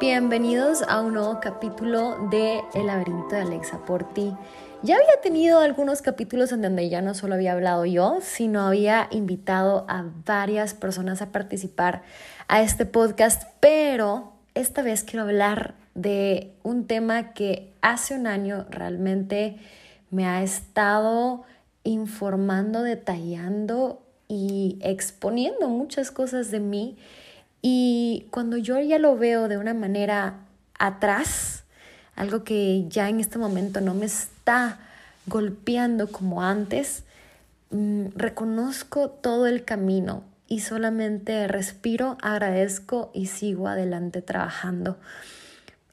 Bienvenidos a un nuevo capítulo de El laberinto de Alexa por ti. Ya había tenido algunos capítulos en donde ya no solo había hablado yo, sino había invitado a varias personas a participar a este podcast, pero esta vez quiero hablar de un tema que hace un año realmente me ha estado informando, detallando y exponiendo muchas cosas de mí. Y cuando yo ya lo veo de una manera atrás, algo que ya en este momento no me está golpeando como antes, mm, reconozco todo el camino y solamente respiro, agradezco y sigo adelante trabajando.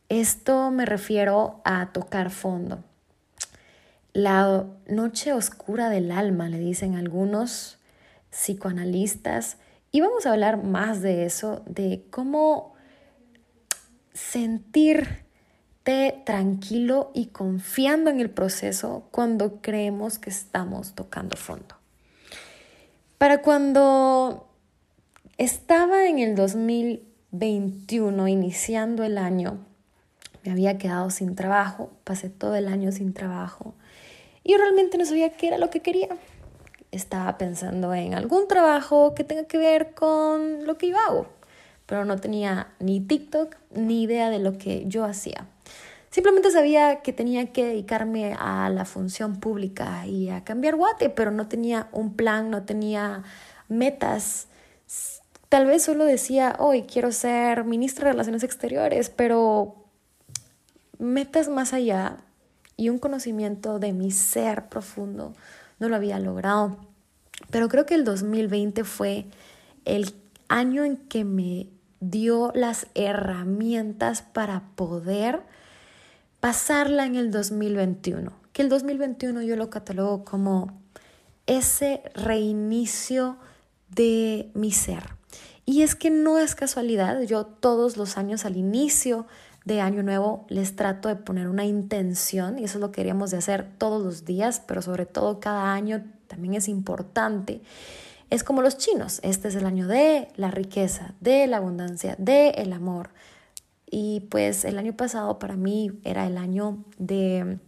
Esto me refiero a tocar fondo. La noche oscura del alma, le dicen algunos psicoanalistas, y vamos a hablar más de eso, de cómo sentirte tranquilo y confiando en el proceso cuando creemos que estamos tocando fondo. Para cuando estaba en el 2021, iniciando el año, me había quedado sin trabajo, pasé todo el año sin trabajo y realmente no sabía qué era lo que quería. Estaba pensando en algún trabajo que tenga que ver con lo que yo hago, pero no tenía ni TikTok ni idea de lo que yo hacía. Simplemente sabía que tenía que dedicarme a la función pública y a cambiar guate, pero no tenía un plan, no tenía metas. Tal vez solo decía, hoy quiero ser ministra de Relaciones Exteriores, pero metas más allá y un conocimiento de mi ser profundo no lo había logrado. Pero creo que el 2020 fue el año en que me dio las herramientas para poder pasarla en el 2021. Que el 2021 yo lo catalogo como ese reinicio de mi ser. Y es que no es casualidad, yo todos los años al inicio de Año Nuevo les trato de poner una intención y eso es lo que queríamos de hacer todos los días, pero sobre todo cada año también es importante. Es como los chinos, este es el año de la riqueza, de la abundancia, de el amor. Y pues el año pasado para mí era el año de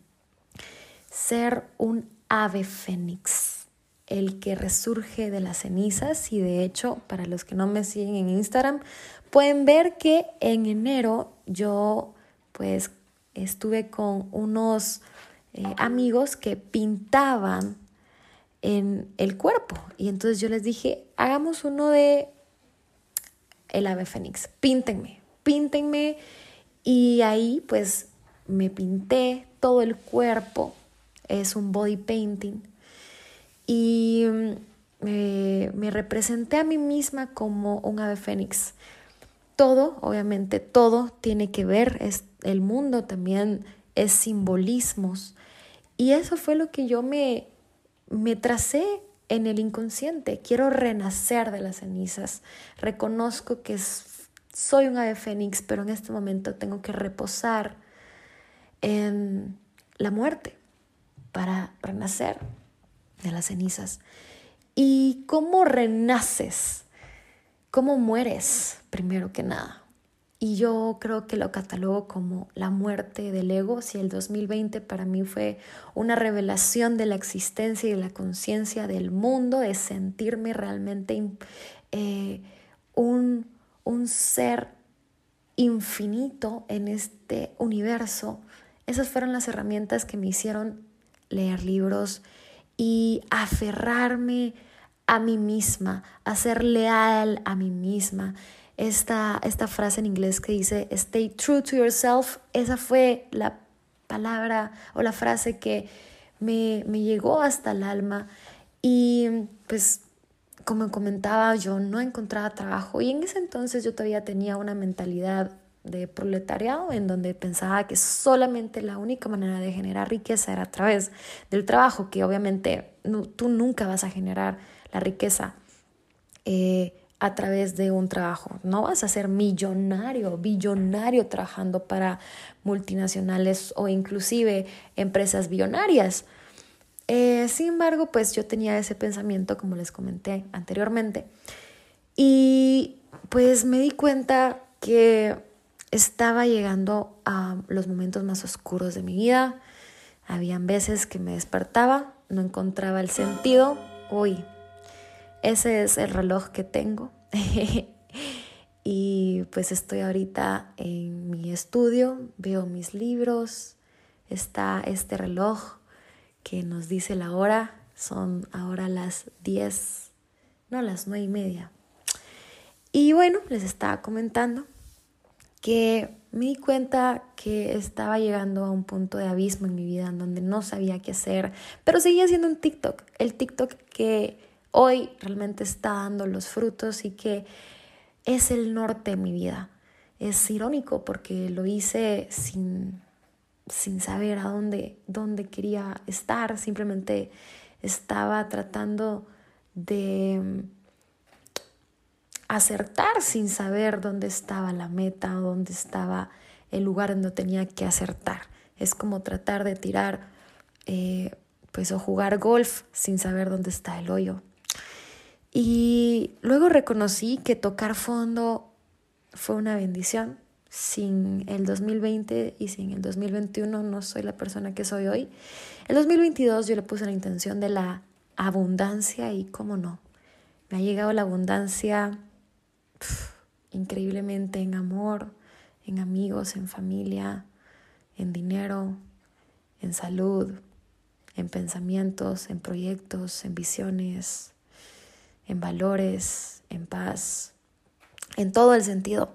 ser un ave fénix, el que resurge de las cenizas y de hecho, para los que no me siguen en Instagram, pueden ver que en enero yo pues estuve con unos eh, amigos que pintaban en el cuerpo. Y entonces yo les dije, hagamos uno de el ave fénix, píntenme, píntenme. Y ahí pues me pinté todo el cuerpo, es un body painting. Y mm, me representé a mí misma como un ave fénix todo, obviamente todo tiene que ver, es, el mundo también es simbolismos. Y eso fue lo que yo me, me tracé en el inconsciente. Quiero renacer de las cenizas. Reconozco que soy un ave fénix, pero en este momento tengo que reposar en la muerte para renacer de las cenizas. ¿Y cómo renaces? ¿Cómo mueres primero que nada? Y yo creo que lo catalogo como la muerte del ego. Si el 2020 para mí fue una revelación de la existencia y de la conciencia del mundo, de sentirme realmente eh, un, un ser infinito en este universo, esas fueron las herramientas que me hicieron leer libros y aferrarme a mí misma, a ser leal a mí misma. Esta, esta frase en inglés que dice, stay true to yourself, esa fue la palabra o la frase que me, me llegó hasta el alma. Y pues como comentaba, yo no encontraba trabajo y en ese entonces yo todavía tenía una mentalidad de proletariado en donde pensaba que solamente la única manera de generar riqueza era a través del trabajo, que obviamente tú nunca vas a generar la riqueza eh, a través de un trabajo. No vas a ser millonario, billonario trabajando para multinacionales o inclusive empresas billonarias. Eh, sin embargo, pues yo tenía ese pensamiento, como les comenté anteriormente, y pues me di cuenta que estaba llegando a los momentos más oscuros de mi vida. Habían veces que me despertaba, no encontraba el sentido. Uy, ese es el reloj que tengo. y pues estoy ahorita en mi estudio, veo mis libros, está este reloj que nos dice la hora, son ahora las 10, no las 9 y media. Y bueno, les estaba comentando que me di cuenta que estaba llegando a un punto de abismo en mi vida en donde no sabía qué hacer, pero seguía haciendo un TikTok, el TikTok que hoy realmente está dando los frutos y que es el norte de mi vida. Es irónico porque lo hice sin, sin saber a dónde, dónde quería estar, simplemente estaba tratando de acertar sin saber dónde estaba la meta o dónde estaba el lugar donde tenía que acertar. Es como tratar de tirar, eh, pues, o jugar golf sin saber dónde está el hoyo. Y luego reconocí que tocar fondo fue una bendición. Sin el 2020 y sin el 2021 no soy la persona que soy hoy. El 2022 yo le puse la intención de la abundancia y cómo no. Me ha llegado la abundancia increíblemente en amor, en amigos, en familia, en dinero, en salud, en pensamientos, en proyectos, en visiones, en valores, en paz, en todo el sentido.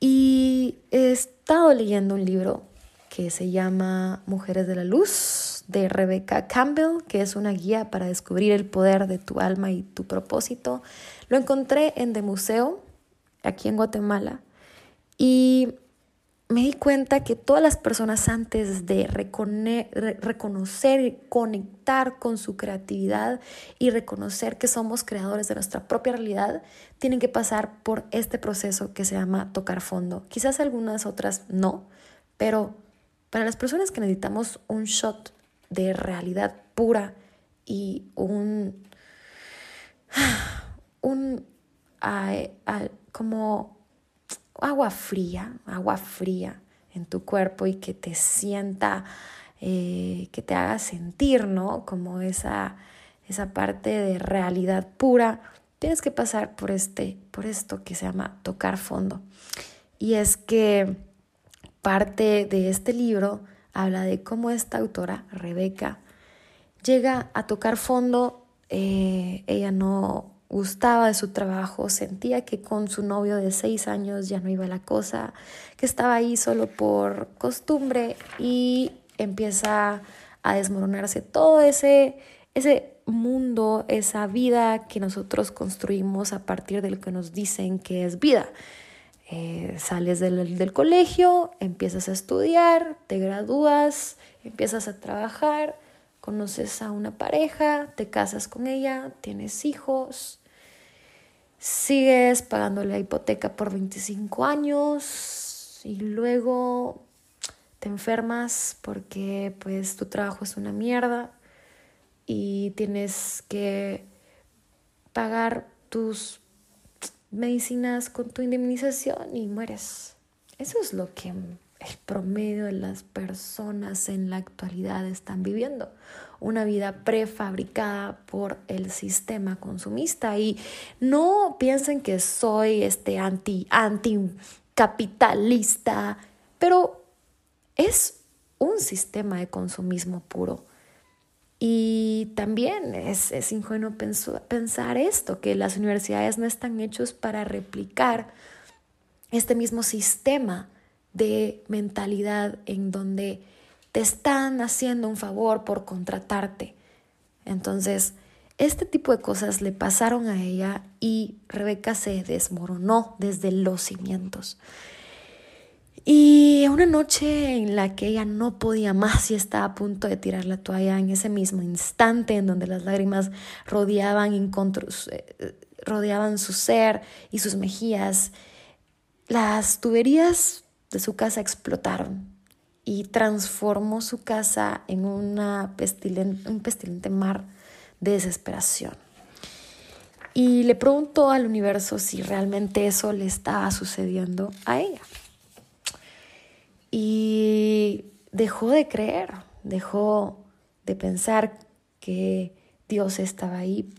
Y he estado leyendo un libro que se llama Mujeres de la Luz de Rebecca Campbell, que es una guía para descubrir el poder de tu alma y tu propósito. Lo encontré en The Museo, aquí en Guatemala, y me di cuenta que todas las personas antes de reconocer y conectar con su creatividad y reconocer que somos creadores de nuestra propia realidad, tienen que pasar por este proceso que se llama tocar fondo. Quizás algunas otras no, pero para las personas que necesitamos un shot de realidad pura y un, un como agua fría, agua fría en tu cuerpo y que te sienta, eh, que te haga sentir, ¿no? Como esa, esa parte de realidad pura, tienes que pasar por, este, por esto que se llama tocar fondo. Y es que parte de este libro habla de cómo esta autora, Rebeca, llega a tocar fondo. Eh, ella no gustaba de su trabajo, sentía que con su novio de seis años ya no iba la cosa, que estaba ahí solo por costumbre y empieza a desmoronarse todo ese, ese mundo, esa vida que nosotros construimos a partir de lo que nos dicen que es vida. Eh, sales del, del colegio, empiezas a estudiar, te gradúas, empiezas a trabajar, conoces a una pareja, te casas con ella, tienes hijos, sigues pagando la hipoteca por 25 años y luego te enfermas porque pues tu trabajo es una mierda y tienes que pagar tus medicinas con tu indemnización y mueres. Eso es lo que el promedio de las personas en la actualidad están viviendo. Una vida prefabricada por el sistema consumista. Y no piensen que soy este anti, anticapitalista, pero es un sistema de consumismo puro. Y también es, es ingenuo pensar esto, que las universidades no están hechos para replicar este mismo sistema de mentalidad en donde te están haciendo un favor por contratarte. Entonces, este tipo de cosas le pasaron a ella y Rebeca se desmoronó desde los cimientos. Y una noche en la que ella no podía más y estaba a punto de tirar la toalla en ese mismo instante en donde las lágrimas rodeaban, eh, rodeaban su ser y sus mejillas, las tuberías de su casa explotaron y transformó su casa en una un pestilente mar de desesperación. Y le preguntó al universo si realmente eso le estaba sucediendo a ella. dejó de creer, dejó de pensar que Dios estaba ahí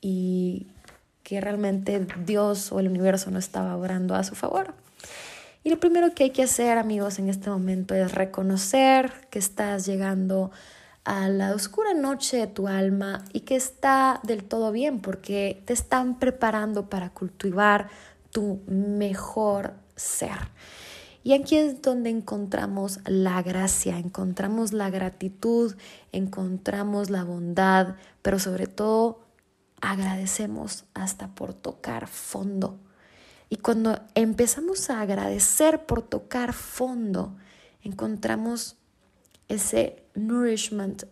y que realmente Dios o el universo no estaba obrando a su favor. Y lo primero que hay que hacer, amigos, en este momento es reconocer que estás llegando a la oscura noche de tu alma y que está del todo bien porque te están preparando para cultivar tu mejor ser. Y aquí es donde encontramos la gracia, encontramos la gratitud, encontramos la bondad, pero sobre todo agradecemos hasta por tocar fondo. Y cuando empezamos a agradecer por tocar fondo, encontramos ese nourishment.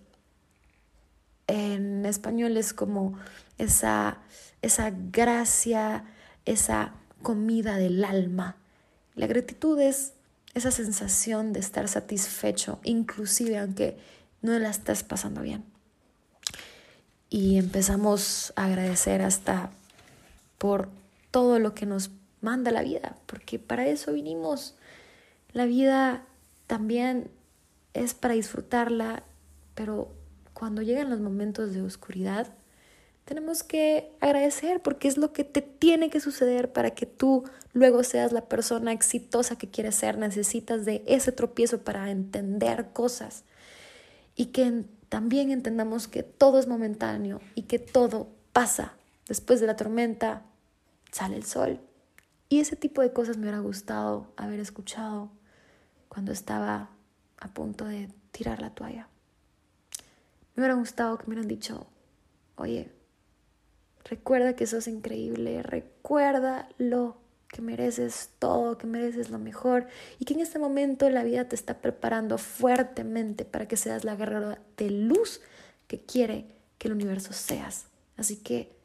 En español es como esa, esa gracia, esa comida del alma. La gratitud es esa sensación de estar satisfecho, inclusive aunque no la estés pasando bien. Y empezamos a agradecer hasta por todo lo que nos manda la vida, porque para eso vinimos. La vida también es para disfrutarla, pero cuando llegan los momentos de oscuridad, tenemos que agradecer porque es lo que te tiene que suceder para que tú luego seas la persona exitosa que quieres ser. Necesitas de ese tropiezo para entender cosas y que también entendamos que todo es momentáneo y que todo pasa. Después de la tormenta sale el sol. Y ese tipo de cosas me hubiera gustado haber escuchado cuando estaba a punto de tirar la toalla. Me hubiera gustado que me hubieran dicho, oye, recuerda que sos increíble, recuerda lo que mereces todo, que mereces lo mejor y que en este momento la vida te está preparando fuertemente para que seas la guerrera de luz que quiere que el universo seas. Así que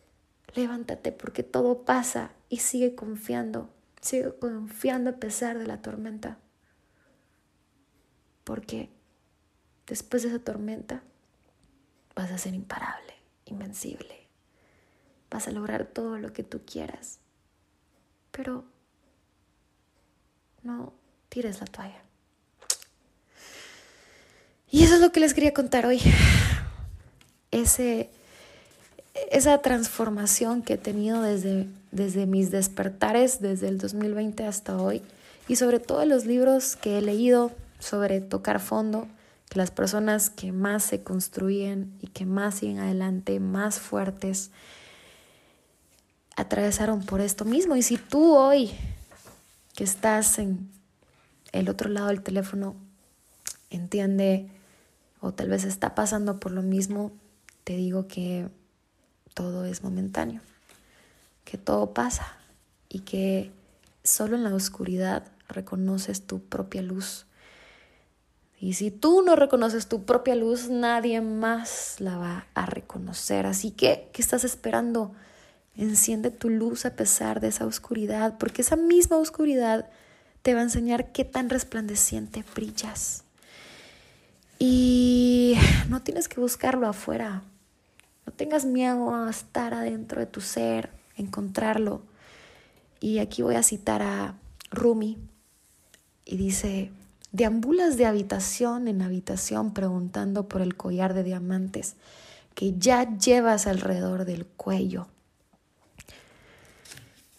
levántate porque todo pasa y sigue confiando, sigue confiando a pesar de la tormenta. Porque después de esa tormenta vas a ser imparable, invencible. Vas a lograr todo lo que tú quieras. Pero no tires la toalla. Y eso es lo que les quería contar hoy. Ese esa transformación que he tenido desde, desde mis despertares, desde el 2020 hasta hoy, y sobre todo los libros que he leído sobre tocar fondo, que las personas que más se construyen y que más siguen adelante, más fuertes, atravesaron por esto mismo. Y si tú hoy, que estás en el otro lado del teléfono, entiende o tal vez está pasando por lo mismo, te digo que todo es momentáneo, que todo pasa y que solo en la oscuridad reconoces tu propia luz. Y si tú no reconoces tu propia luz, nadie más la va a reconocer. Así que, ¿qué estás esperando? Enciende tu luz a pesar de esa oscuridad, porque esa misma oscuridad te va a enseñar qué tan resplandeciente brillas. Y no tienes que buscarlo afuera. Tengas miedo a estar adentro de tu ser, encontrarlo. Y aquí voy a citar a Rumi y dice, deambulas de habitación en habitación preguntando por el collar de diamantes que ya llevas alrededor del cuello.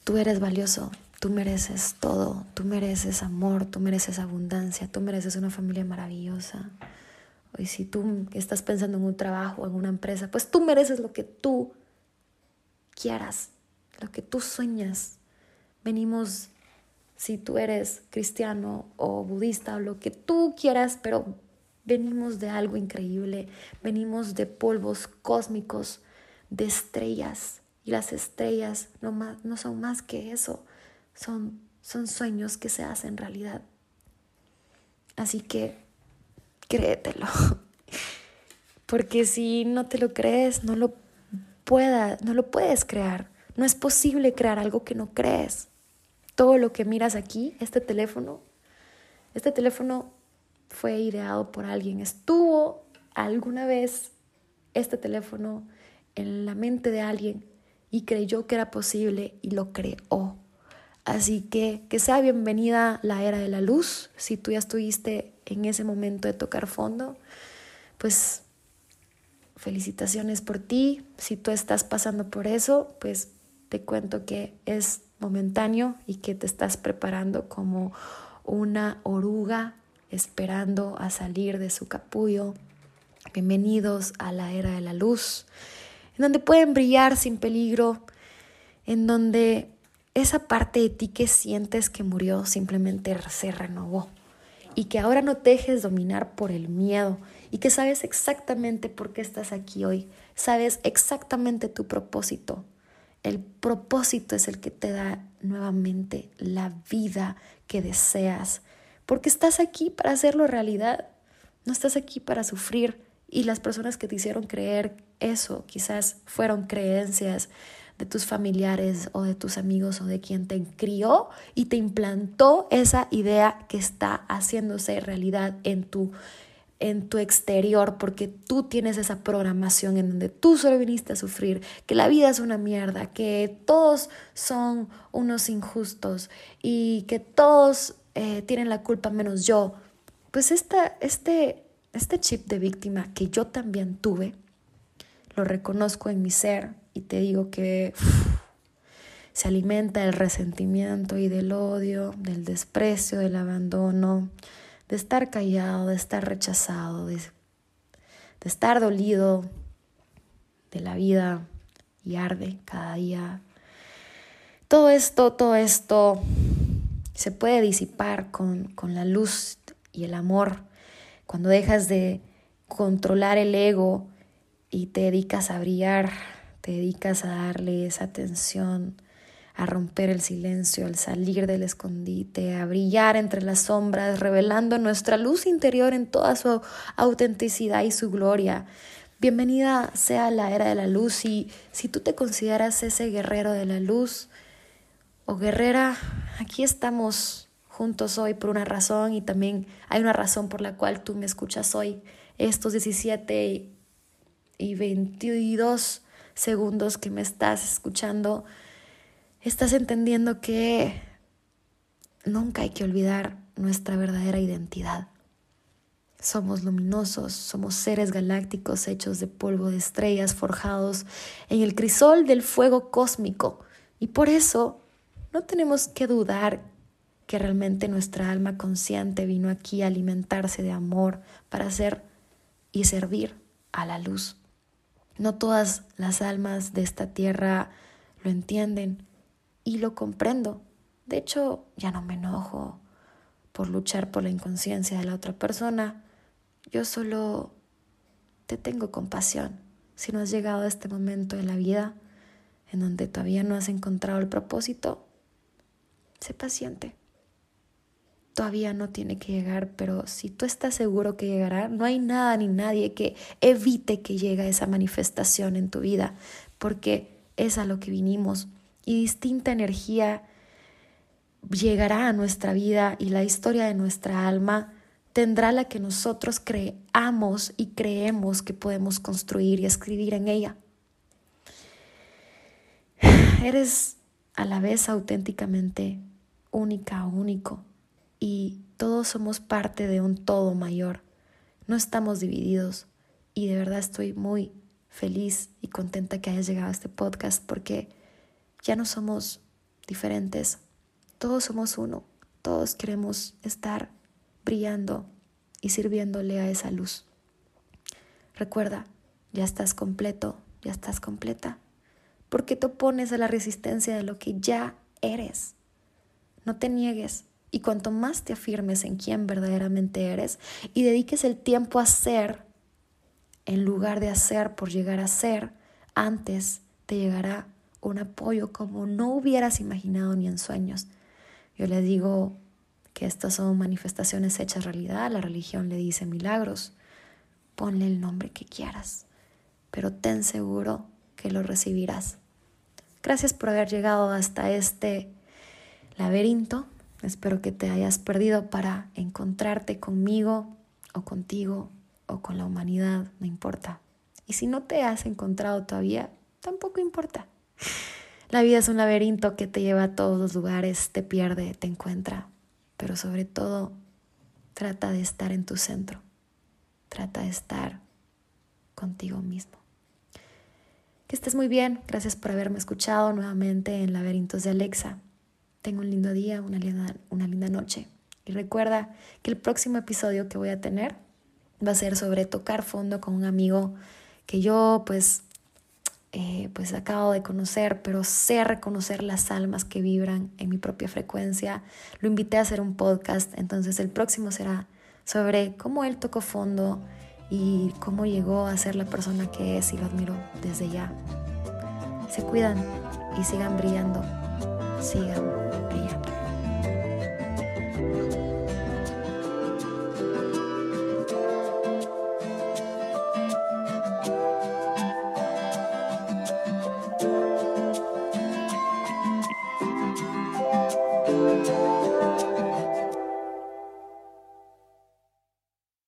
Tú eres valioso, tú mereces todo, tú mereces amor, tú mereces abundancia, tú mereces una familia maravillosa. Y si tú estás pensando en un trabajo, en una empresa, pues tú mereces lo que tú quieras, lo que tú sueñas. Venimos, si tú eres cristiano o budista o lo que tú quieras, pero venimos de algo increíble, venimos de polvos cósmicos, de estrellas. Y las estrellas no, más, no son más que eso, son, son sueños que se hacen realidad. Así que créetelo. Porque si no te lo crees, no lo pueda, no lo puedes crear. No es posible crear algo que no crees. Todo lo que miras aquí, este teléfono, este teléfono fue ideado por alguien. Estuvo alguna vez este teléfono en la mente de alguien y creyó que era posible y lo creó. Así que que sea bienvenida la era de la luz. Si tú ya estuviste en ese momento de tocar fondo, pues felicitaciones por ti. Si tú estás pasando por eso, pues te cuento que es momentáneo y que te estás preparando como una oruga esperando a salir de su capullo. Bienvenidos a la era de la luz, en donde pueden brillar sin peligro, en donde esa parte de ti que sientes que murió simplemente se renovó y que ahora no te dejes dominar por el miedo y que sabes exactamente por qué estás aquí hoy, sabes exactamente tu propósito. El propósito es el que te da nuevamente la vida que deseas, porque estás aquí para hacerlo realidad, no estás aquí para sufrir. Y las personas que te hicieron creer eso quizás fueron creencias de tus familiares o de tus amigos o de quien te crió y te implantó esa idea que está haciéndose realidad en tu en tu exterior porque tú tienes esa programación en donde tú solo viniste a sufrir, que la vida es una mierda, que todos son unos injustos y que todos eh, tienen la culpa menos yo. Pues esta, este, este chip de víctima que yo también tuve, lo reconozco en mi ser y te digo que se alimenta del resentimiento y del odio, del desprecio, del abandono, de estar callado, de estar rechazado, de, de estar dolido de la vida y arde cada día. Todo esto, todo esto se puede disipar con, con la luz y el amor cuando dejas de controlar el ego y te dedicas a brillar, te dedicas a darle esa atención, a romper el silencio, al salir del escondite, a brillar entre las sombras, revelando nuestra luz interior en toda su autenticidad y su gloria. Bienvenida sea la era de la luz y si tú te consideras ese guerrero de la luz o guerrera, aquí estamos juntos hoy por una razón y también hay una razón por la cual tú me escuchas hoy. Estos 17 y 22 segundos que me estás escuchando, estás entendiendo que nunca hay que olvidar nuestra verdadera identidad. Somos luminosos, somos seres galácticos hechos de polvo de estrellas forjados en el crisol del fuego cósmico. Y por eso no tenemos que dudar que realmente nuestra alma consciente vino aquí a alimentarse de amor para ser y servir a la luz. No todas las almas de esta tierra lo entienden y lo comprendo. De hecho, ya no me enojo por luchar por la inconsciencia de la otra persona. Yo solo te tengo compasión si no has llegado a este momento de la vida en donde todavía no has encontrado el propósito. Sé paciente todavía no tiene que llegar, pero si tú estás seguro que llegará, no hay nada ni nadie que evite que llegue esa manifestación en tu vida, porque es a lo que vinimos y distinta energía llegará a nuestra vida y la historia de nuestra alma tendrá la que nosotros creamos y creemos que podemos construir y escribir en ella. Eres a la vez auténticamente única, único y todos somos parte de un todo mayor. No estamos divididos y de verdad estoy muy feliz y contenta que hayas llegado a este podcast porque ya no somos diferentes, todos somos uno, todos queremos estar brillando y sirviéndole a esa luz. Recuerda, ya estás completo, ya estás completa. porque te opones a la resistencia de lo que ya eres? No te niegues, y cuanto más te afirmes en quién verdaderamente eres y dediques el tiempo a ser, en lugar de hacer por llegar a ser, antes te llegará un apoyo como no hubieras imaginado ni en sueños. Yo le digo que estas son manifestaciones hechas realidad, la religión le dice milagros. Ponle el nombre que quieras, pero ten seguro que lo recibirás. Gracias por haber llegado hasta este laberinto Espero que te hayas perdido para encontrarte conmigo o contigo o con la humanidad, no importa. Y si no te has encontrado todavía, tampoco importa. La vida es un laberinto que te lleva a todos los lugares, te pierde, te encuentra, pero sobre todo Trata de estar en tu centro. Trata de estar contigo mismo. Que estés muy bien. Gracias por haberme escuchado nuevamente en Laberintos de Alexa. Tengo un lindo día, una linda, una linda noche. Y recuerda que el próximo episodio que voy a tener va a ser sobre tocar fondo con un amigo que yo pues eh, pues acabo de conocer, pero sé reconocer las almas que vibran en mi propia frecuencia. Lo invité a hacer un podcast, entonces el próximo será sobre cómo él tocó fondo y cómo llegó a ser la persona que es y lo admiro desde ya. Se cuidan y sigan brillando, sigan brillando.